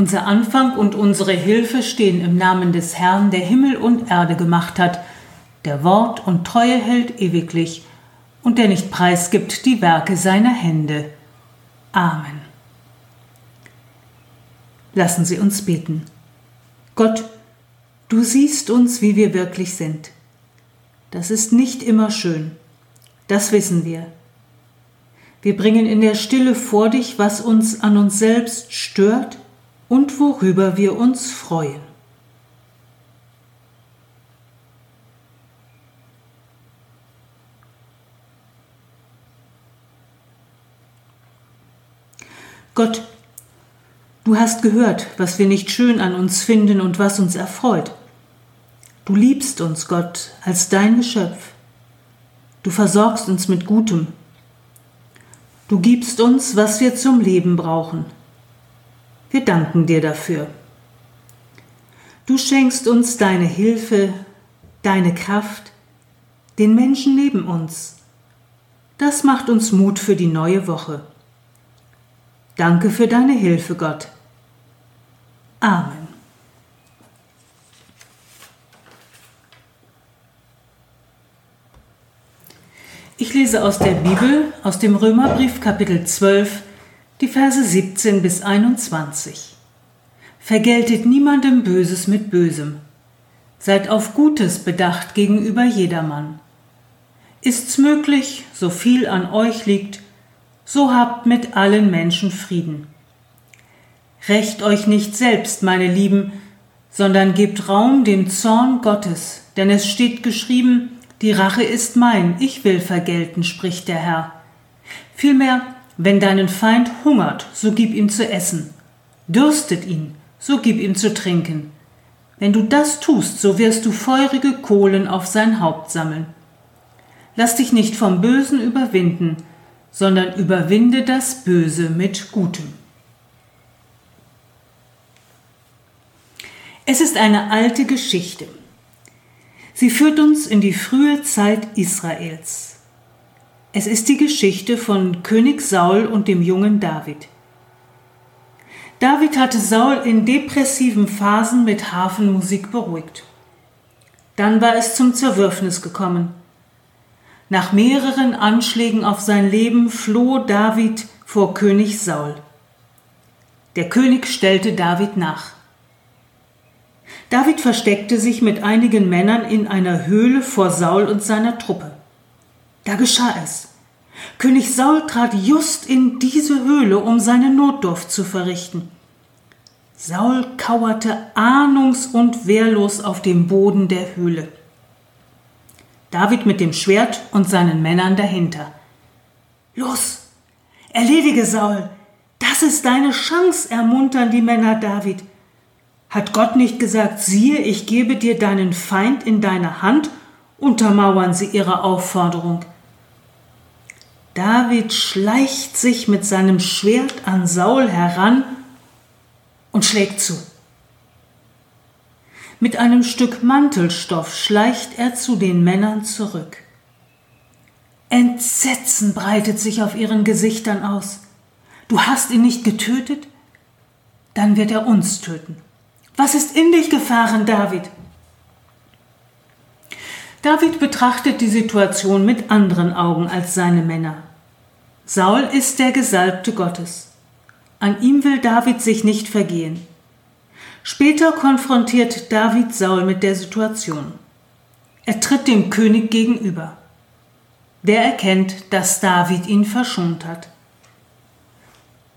Unser Anfang und unsere Hilfe stehen im Namen des Herrn, der Himmel und Erde gemacht hat, der Wort und Treue hält ewiglich und der nicht preisgibt die Werke seiner Hände. Amen. Lassen Sie uns beten. Gott, du siehst uns, wie wir wirklich sind. Das ist nicht immer schön, das wissen wir. Wir bringen in der Stille vor dich, was uns an uns selbst stört und worüber wir uns freuen. Gott, du hast gehört, was wir nicht schön an uns finden und was uns erfreut. Du liebst uns, Gott, als dein Geschöpf. Du versorgst uns mit Gutem. Du gibst uns, was wir zum Leben brauchen. Wir danken dir dafür. Du schenkst uns deine Hilfe, deine Kraft, den Menschen neben uns. Das macht uns Mut für die neue Woche. Danke für deine Hilfe, Gott. Amen. Ich lese aus der Bibel, aus dem Römerbrief Kapitel 12, die Verse 17 bis 21. Vergeltet niemandem Böses mit Bösem. Seid auf Gutes bedacht gegenüber jedermann. Ist's möglich, so viel an euch liegt, so habt mit allen Menschen Frieden. Recht euch nicht selbst, meine Lieben, sondern gebt Raum dem Zorn Gottes, denn es steht geschrieben, die Rache ist mein, ich will vergelten, spricht der Herr. Vielmehr, wenn deinen Feind hungert, so gib ihm zu essen. Dürstet ihn, so gib ihm zu trinken. Wenn du das tust, so wirst du feurige Kohlen auf sein Haupt sammeln. Lass dich nicht vom Bösen überwinden, sondern überwinde das Böse mit Gutem. Es ist eine alte Geschichte. Sie führt uns in die frühe Zeit Israels. Es ist die Geschichte von König Saul und dem jungen David. David hatte Saul in depressiven Phasen mit Hafenmusik beruhigt. Dann war es zum Zerwürfnis gekommen. Nach mehreren Anschlägen auf sein Leben floh David vor König Saul. Der König stellte David nach. David versteckte sich mit einigen Männern in einer Höhle vor Saul und seiner Truppe. Da geschah es. König Saul trat just in diese Höhle, um seine Notdurft zu verrichten. Saul kauerte ahnungs- und wehrlos auf dem Boden der Höhle. David mit dem Schwert und seinen Männern dahinter. Los, erledige Saul, das ist deine Chance, ermuntern die Männer David. Hat Gott nicht gesagt, siehe, ich gebe dir deinen Feind in deine Hand? Untermauern sie ihre Aufforderung. David schleicht sich mit seinem Schwert an Saul heran und schlägt zu. Mit einem Stück Mantelstoff schleicht er zu den Männern zurück. Entsetzen breitet sich auf ihren Gesichtern aus. Du hast ihn nicht getötet? Dann wird er uns töten. Was ist in dich gefahren, David? David betrachtet die Situation mit anderen Augen als seine Männer. Saul ist der Gesalbte Gottes. An ihm will David sich nicht vergehen. Später konfrontiert David Saul mit der Situation. Er tritt dem König gegenüber. Der erkennt, dass David ihn verschont hat.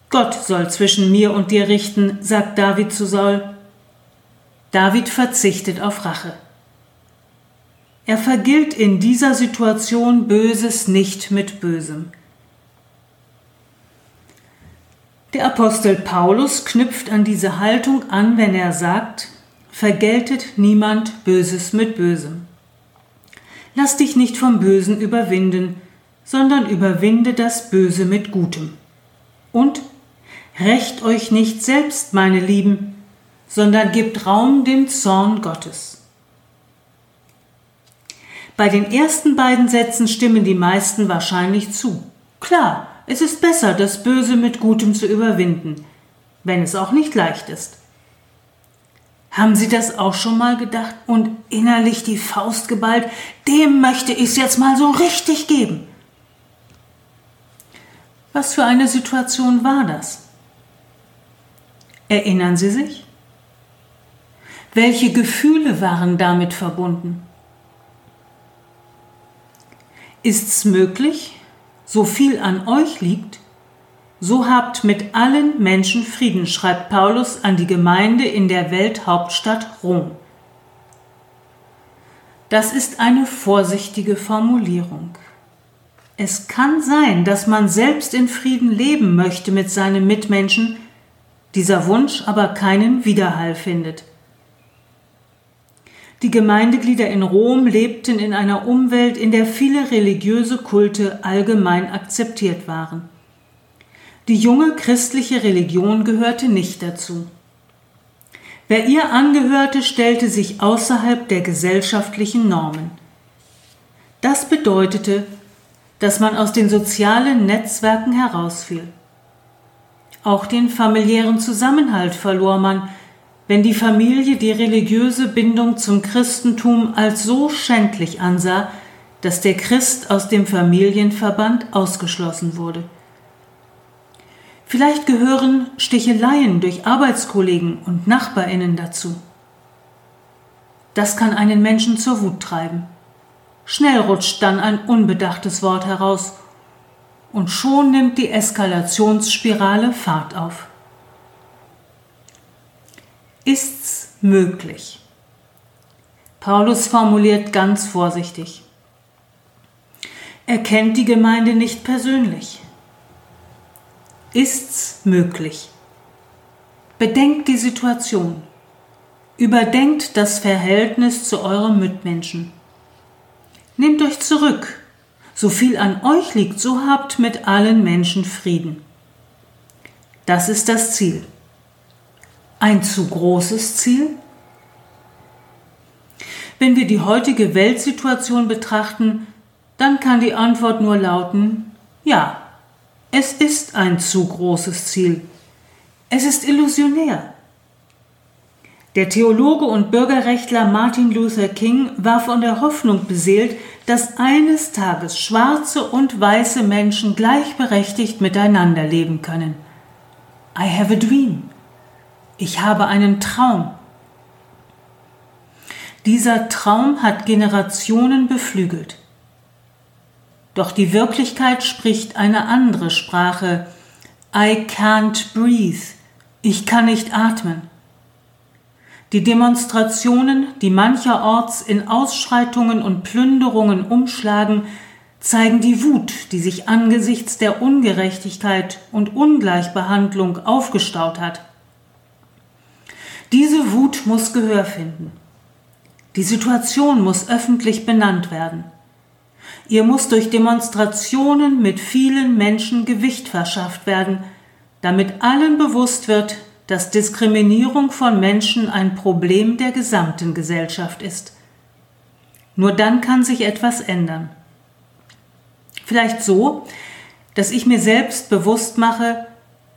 Gott soll zwischen mir und dir richten, sagt David zu Saul. David verzichtet auf Rache. Er vergilt in dieser Situation Böses nicht mit Bösem. Der Apostel Paulus knüpft an diese Haltung an, wenn er sagt, vergeltet niemand Böses mit Bösem. Lass dich nicht vom Bösen überwinden, sondern überwinde das Böse mit Gutem. Und rächt euch nicht selbst, meine Lieben, sondern gibt Raum dem Zorn Gottes. Bei den ersten beiden Sätzen stimmen die meisten wahrscheinlich zu. Klar, es ist besser, das Böse mit Gutem zu überwinden. wenn es auch nicht leicht ist. Haben Sie das auch schon mal gedacht und innerlich die Faust geballt? Dem möchte ich es jetzt mal so richtig geben. Was für eine Situation war das? Erinnern Sie sich? Welche Gefühle waren damit verbunden? Ist's möglich, so viel an euch liegt, so habt mit allen Menschen Frieden, schreibt Paulus an die Gemeinde in der Welthauptstadt Rom. Das ist eine vorsichtige Formulierung. Es kann sein, dass man selbst in Frieden leben möchte mit seinen Mitmenschen, dieser Wunsch aber keinen Widerhall findet. Die Gemeindeglieder in Rom lebten in einer Umwelt, in der viele religiöse Kulte allgemein akzeptiert waren. Die junge christliche Religion gehörte nicht dazu. Wer ihr angehörte, stellte sich außerhalb der gesellschaftlichen Normen. Das bedeutete, dass man aus den sozialen Netzwerken herausfiel. Auch den familiären Zusammenhalt verlor man, wenn die Familie die religiöse Bindung zum Christentum als so schändlich ansah, dass der Christ aus dem Familienverband ausgeschlossen wurde. Vielleicht gehören Sticheleien durch Arbeitskollegen und Nachbarinnen dazu. Das kann einen Menschen zur Wut treiben. Schnell rutscht dann ein unbedachtes Wort heraus und schon nimmt die Eskalationsspirale Fahrt auf. Ist's möglich? Paulus formuliert ganz vorsichtig. Er kennt die Gemeinde nicht persönlich ist's möglich. Bedenkt die Situation. Überdenkt das Verhältnis zu eurem Mitmenschen. Nehmt euch zurück. So viel an euch liegt, so habt mit allen Menschen Frieden. Das ist das Ziel. Ein zu großes Ziel? Wenn wir die heutige Weltsituation betrachten, dann kann die Antwort nur lauten, ja, es ist ein zu großes Ziel. Es ist illusionär. Der Theologe und Bürgerrechtler Martin Luther King war von der Hoffnung beseelt, dass eines Tages schwarze und weiße Menschen gleichberechtigt miteinander leben können. I have a dream. Ich habe einen Traum. Dieser Traum hat Generationen beflügelt. Doch die Wirklichkeit spricht eine andere Sprache. I can't breathe. Ich kann nicht atmen. Die Demonstrationen, die mancherorts in Ausschreitungen und Plünderungen umschlagen, zeigen die Wut, die sich angesichts der Ungerechtigkeit und Ungleichbehandlung aufgestaut hat. Diese Wut muss Gehör finden. Die Situation muss öffentlich benannt werden. Ihr muss durch Demonstrationen mit vielen Menschen Gewicht verschafft werden, damit allen bewusst wird, dass Diskriminierung von Menschen ein Problem der gesamten Gesellschaft ist. Nur dann kann sich etwas ändern. Vielleicht so, dass ich mir selbst bewusst mache,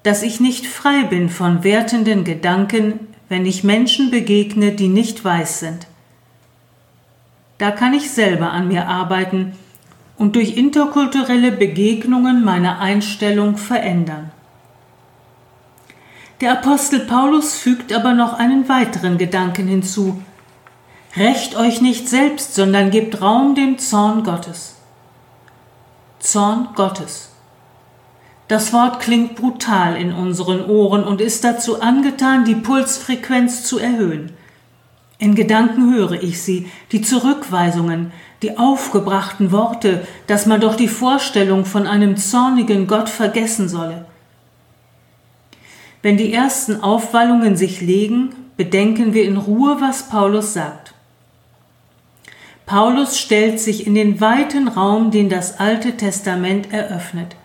dass ich nicht frei bin von wertenden Gedanken, wenn ich Menschen begegne, die nicht weiß sind. Da kann ich selber an mir arbeiten, und durch interkulturelle Begegnungen meine Einstellung verändern. Der Apostel Paulus fügt aber noch einen weiteren Gedanken hinzu. Recht euch nicht selbst, sondern gebt Raum dem Zorn Gottes. Zorn Gottes. Das Wort klingt brutal in unseren Ohren und ist dazu angetan, die Pulsfrequenz zu erhöhen. In Gedanken höre ich sie, die Zurückweisungen, die aufgebrachten Worte, dass man doch die Vorstellung von einem zornigen Gott vergessen solle. Wenn die ersten Aufwallungen sich legen, bedenken wir in Ruhe, was Paulus sagt. Paulus stellt sich in den weiten Raum, den das Alte Testament eröffnet.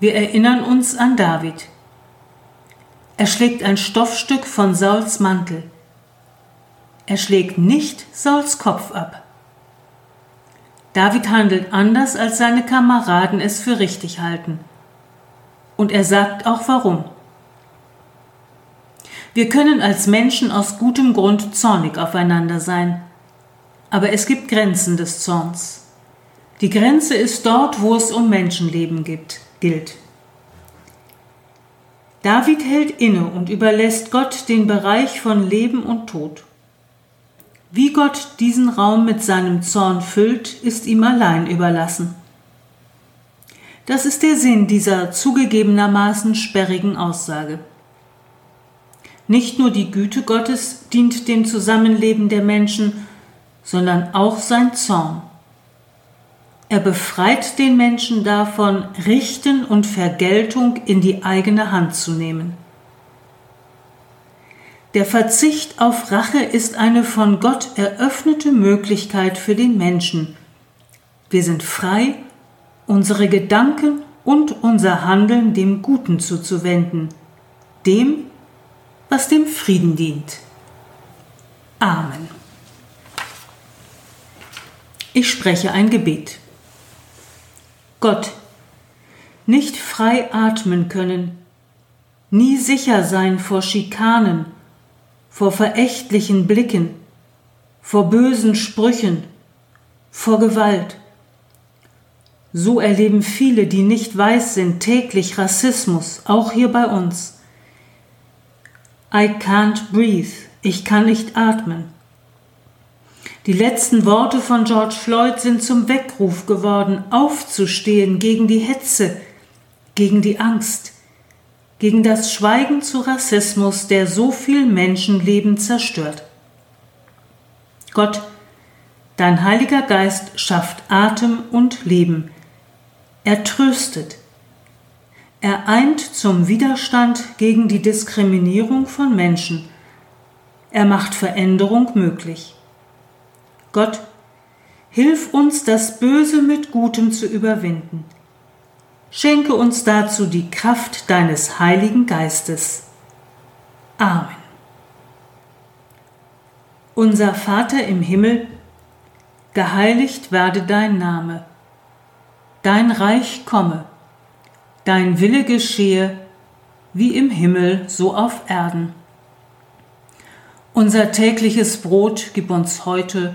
Wir erinnern uns an David. Er schlägt ein Stoffstück von Sauls Mantel. Er schlägt nicht Sauls Kopf ab. David handelt anders, als seine Kameraden es für richtig halten. Und er sagt auch warum. Wir können als Menschen aus gutem Grund zornig aufeinander sein. Aber es gibt Grenzen des Zorns. Die Grenze ist dort, wo es um Menschenleben gibt, gilt. David hält inne und überlässt Gott den Bereich von Leben und Tod. Wie Gott diesen Raum mit seinem Zorn füllt, ist ihm allein überlassen. Das ist der Sinn dieser zugegebenermaßen sperrigen Aussage. Nicht nur die Güte Gottes dient dem Zusammenleben der Menschen, sondern auch sein Zorn. Er befreit den Menschen davon, Richten und Vergeltung in die eigene Hand zu nehmen. Der Verzicht auf Rache ist eine von Gott eröffnete Möglichkeit für den Menschen. Wir sind frei, unsere Gedanken und unser Handeln dem Guten zuzuwenden, dem, was dem Frieden dient. Amen. Ich spreche ein Gebet. Gott, nicht frei atmen können, nie sicher sein vor Schikanen, vor verächtlichen Blicken, vor bösen Sprüchen, vor Gewalt. So erleben viele, die nicht weiß sind, täglich Rassismus, auch hier bei uns. I can't breathe, ich kann nicht atmen. Die letzten Worte von George Floyd sind zum Weckruf geworden, aufzustehen gegen die Hetze, gegen die Angst, gegen das Schweigen zu Rassismus, der so viel Menschenleben zerstört. Gott, dein Heiliger Geist schafft Atem und Leben. Er tröstet. Er eint zum Widerstand gegen die Diskriminierung von Menschen. Er macht Veränderung möglich. Gott, hilf uns, das Böse mit Gutem zu überwinden. Schenke uns dazu die Kraft deines Heiligen Geistes. Amen. Unser Vater im Himmel, geheiligt werde dein Name, dein Reich komme, dein Wille geschehe, wie im Himmel so auf Erden. Unser tägliches Brot gib uns heute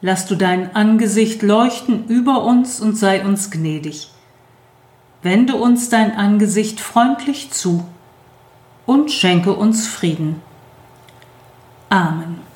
Lass du dein Angesicht leuchten über uns und sei uns gnädig. Wende uns dein Angesicht freundlich zu und schenke uns Frieden. Amen.